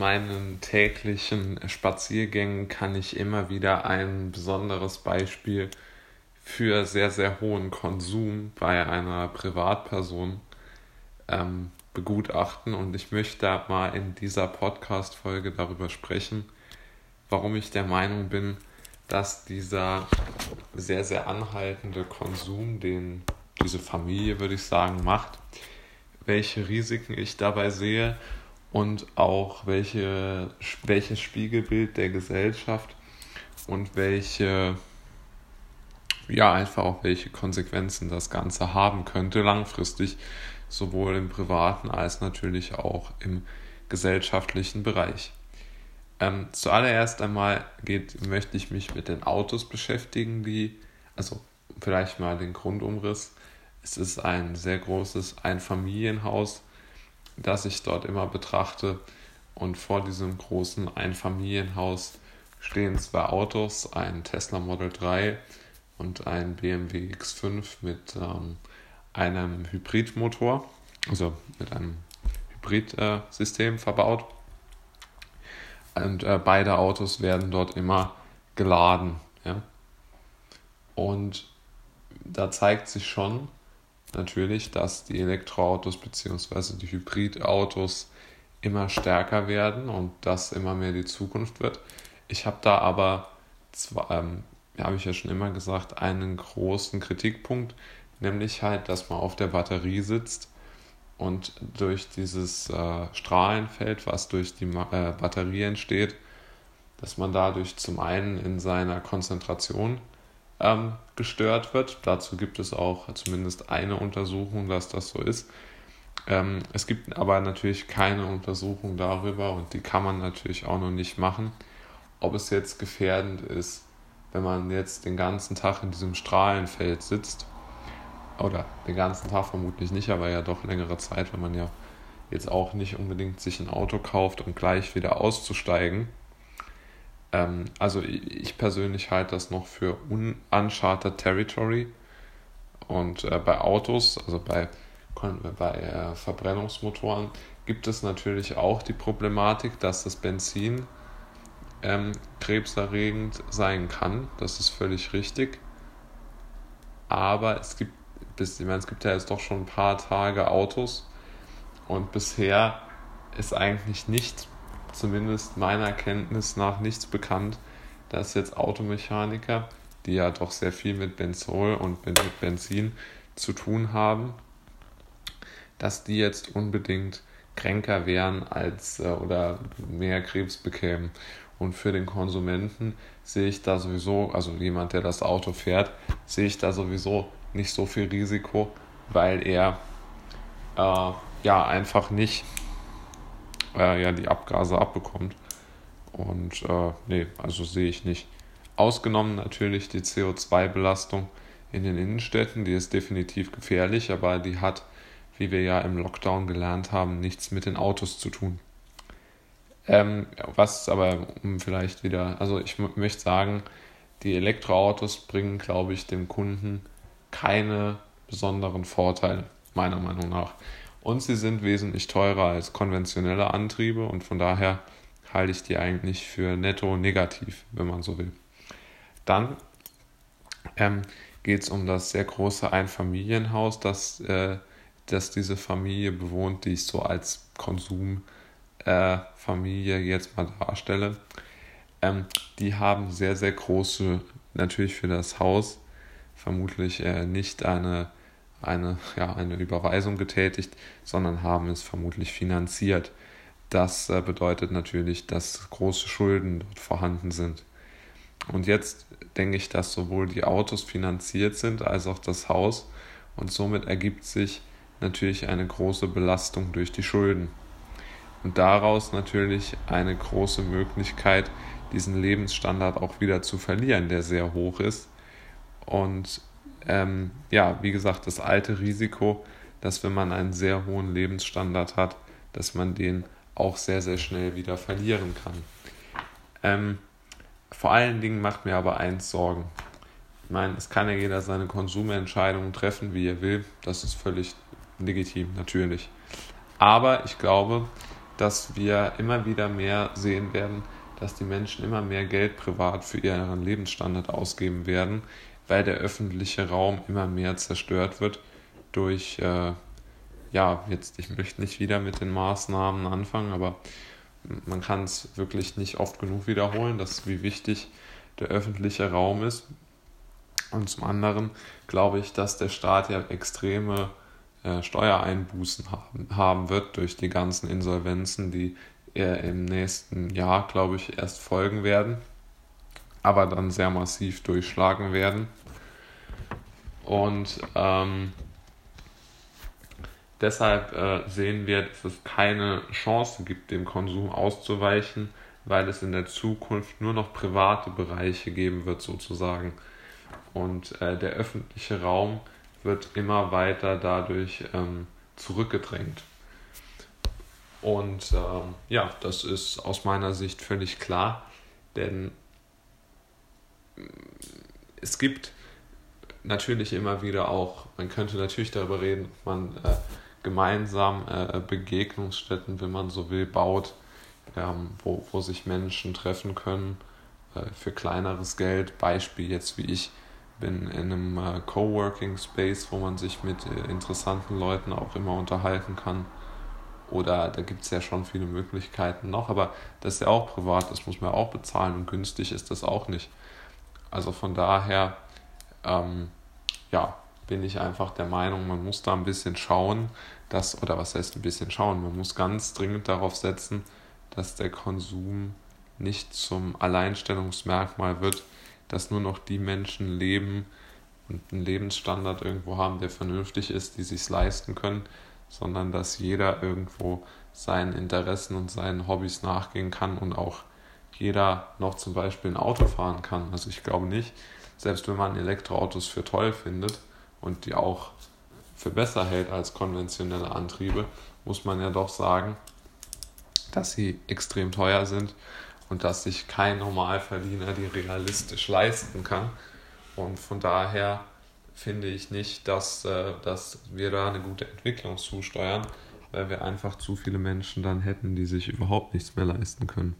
meinen täglichen Spaziergängen kann ich immer wieder ein besonderes Beispiel für sehr, sehr hohen Konsum bei einer Privatperson ähm, begutachten. Und ich möchte mal in dieser Podcast-Folge darüber sprechen, warum ich der Meinung bin, dass dieser sehr, sehr anhaltende Konsum, den diese Familie, würde ich sagen, macht, welche Risiken ich dabei sehe und auch welche, welches Spiegelbild der Gesellschaft und welche, ja, einfach auch welche Konsequenzen das Ganze haben könnte langfristig, sowohl im privaten als natürlich auch im gesellschaftlichen Bereich. Ähm, zuallererst einmal geht, möchte ich mich mit den Autos beschäftigen, die, also vielleicht mal den Grundumriss. Es ist ein sehr großes Einfamilienhaus, das ich dort immer betrachte. Und vor diesem großen Einfamilienhaus stehen zwei Autos, ein Tesla Model 3 und ein BMW X5 mit ähm, einem Hybridmotor, also mit einem Hybridsystem äh, verbaut. Und äh, beide Autos werden dort immer geladen. Ja? Und da zeigt sich schon, natürlich, dass die Elektroautos bzw. die Hybridautos immer stärker werden und das immer mehr die Zukunft wird. Ich habe da aber, ähm, habe ich ja schon immer gesagt, einen großen Kritikpunkt, nämlich halt, dass man auf der Batterie sitzt und durch dieses äh, Strahlenfeld, was durch die äh, Batterie entsteht, dass man dadurch zum einen in seiner Konzentration ähm, gestört wird. Dazu gibt es auch zumindest eine Untersuchung, dass das so ist. Ähm, es gibt aber natürlich keine Untersuchung darüber und die kann man natürlich auch noch nicht machen, ob es jetzt gefährdend ist, wenn man jetzt den ganzen Tag in diesem Strahlenfeld sitzt. Oder den ganzen Tag vermutlich nicht, aber ja doch längere Zeit, wenn man ja jetzt auch nicht unbedingt sich ein Auto kauft, um gleich wieder auszusteigen. Ähm, also ich persönlich halte das noch für uncharted Territory. Und äh, bei Autos, also bei, bei äh, Verbrennungsmotoren, gibt es natürlich auch die Problematik, dass das Benzin ähm, krebserregend sein kann. Das ist völlig richtig. Aber es gibt, bis, ich meine, es gibt ja jetzt doch schon ein paar Tage Autos und bisher ist eigentlich nicht zumindest meiner Kenntnis nach nichts bekannt, dass jetzt Automechaniker, die ja doch sehr viel mit Benzol und mit Benzin zu tun haben, dass die jetzt unbedingt kränker wären als äh, oder mehr Krebs bekämen. Und für den Konsumenten sehe ich da sowieso, also jemand, der das Auto fährt, sehe ich da sowieso nicht so viel Risiko, weil er äh, ja einfach nicht äh, ja die Abgase abbekommt. Und äh, nee, also sehe ich nicht. Ausgenommen natürlich die CO2-Belastung in den Innenstädten, die ist definitiv gefährlich, aber die hat, wie wir ja im Lockdown gelernt haben, nichts mit den Autos zu tun. Ähm, was aber um vielleicht wieder, also ich möchte sagen, die Elektroautos bringen, glaube ich, dem Kunden keine besonderen Vorteile, meiner Meinung nach und sie sind wesentlich teurer als konventionelle Antriebe und von daher halte ich die eigentlich für netto negativ, wenn man so will. Dann ähm, geht es um das sehr große Einfamilienhaus, das, äh, das diese Familie bewohnt, die ich so als Konsumfamilie äh, jetzt mal darstelle. Ähm, die haben sehr, sehr große, natürlich für das Haus, vermutlich äh, nicht eine eine, ja, eine Überweisung getätigt, sondern haben es vermutlich finanziert. Das äh, bedeutet natürlich, dass große Schulden dort vorhanden sind. Und jetzt denke ich, dass sowohl die Autos finanziert sind als auch das Haus und somit ergibt sich natürlich eine große Belastung durch die Schulden. Und daraus natürlich eine große Möglichkeit, diesen Lebensstandard auch wieder zu verlieren, der sehr hoch ist. Und ähm, ja, wie gesagt, das alte Risiko, dass wenn man einen sehr hohen Lebensstandard hat, dass man den auch sehr, sehr schnell wieder verlieren kann. Ähm, vor allen Dingen macht mir aber eins Sorgen. Ich meine, es kann ja jeder seine Konsumentscheidungen treffen, wie er will. Das ist völlig legitim, natürlich. Aber ich glaube, dass wir immer wieder mehr sehen werden, dass die Menschen immer mehr Geld privat für ihren Lebensstandard ausgeben werden, weil der öffentliche Raum immer mehr zerstört wird durch, äh, ja, jetzt, ich möchte nicht wieder mit den Maßnahmen anfangen, aber man kann es wirklich nicht oft genug wiederholen, dass wie wichtig der öffentliche Raum ist. Und zum anderen glaube ich, dass der Staat ja extreme äh, Steuereinbußen haben, haben wird durch die ganzen Insolvenzen, die er im nächsten Jahr, glaube ich, erst folgen werden, aber dann sehr massiv durchschlagen werden. Und ähm, deshalb äh, sehen wir, dass es keine Chance gibt, dem Konsum auszuweichen, weil es in der Zukunft nur noch private Bereiche geben wird, sozusagen. Und äh, der öffentliche Raum wird immer weiter dadurch ähm, zurückgedrängt. Und ähm, ja, das ist aus meiner Sicht völlig klar, denn es gibt natürlich immer wieder auch, man könnte natürlich darüber reden, ob man äh, gemeinsam äh, Begegnungsstätten, wenn man so will, baut, ähm, wo, wo sich Menschen treffen können äh, für kleineres Geld. Beispiel jetzt wie ich bin in einem äh, Coworking Space, wo man sich mit äh, interessanten Leuten auch immer unterhalten kann. Oder da gibt es ja schon viele Möglichkeiten noch, aber das ist ja auch privat, das muss man auch bezahlen und günstig ist das auch nicht. Also von daher, ähm, ja, bin ich einfach der Meinung, man muss da ein bisschen schauen, dass, oder was heißt ein bisschen schauen, man muss ganz dringend darauf setzen, dass der Konsum nicht zum Alleinstellungsmerkmal wird, dass nur noch die Menschen leben und einen Lebensstandard irgendwo haben, der vernünftig ist, die sich leisten können, sondern dass jeder irgendwo seinen Interessen und seinen Hobbys nachgehen kann und auch jeder noch zum Beispiel ein Auto fahren kann. Also ich glaube nicht, selbst wenn man Elektroautos für toll findet und die auch für besser hält als konventionelle Antriebe, muss man ja doch sagen, dass sie extrem teuer sind und dass sich kein Normalverdiener die realistisch leisten kann. Und von daher finde ich nicht, dass, äh, dass wir da eine gute Entwicklung zusteuern, weil wir einfach zu viele Menschen dann hätten, die sich überhaupt nichts mehr leisten können.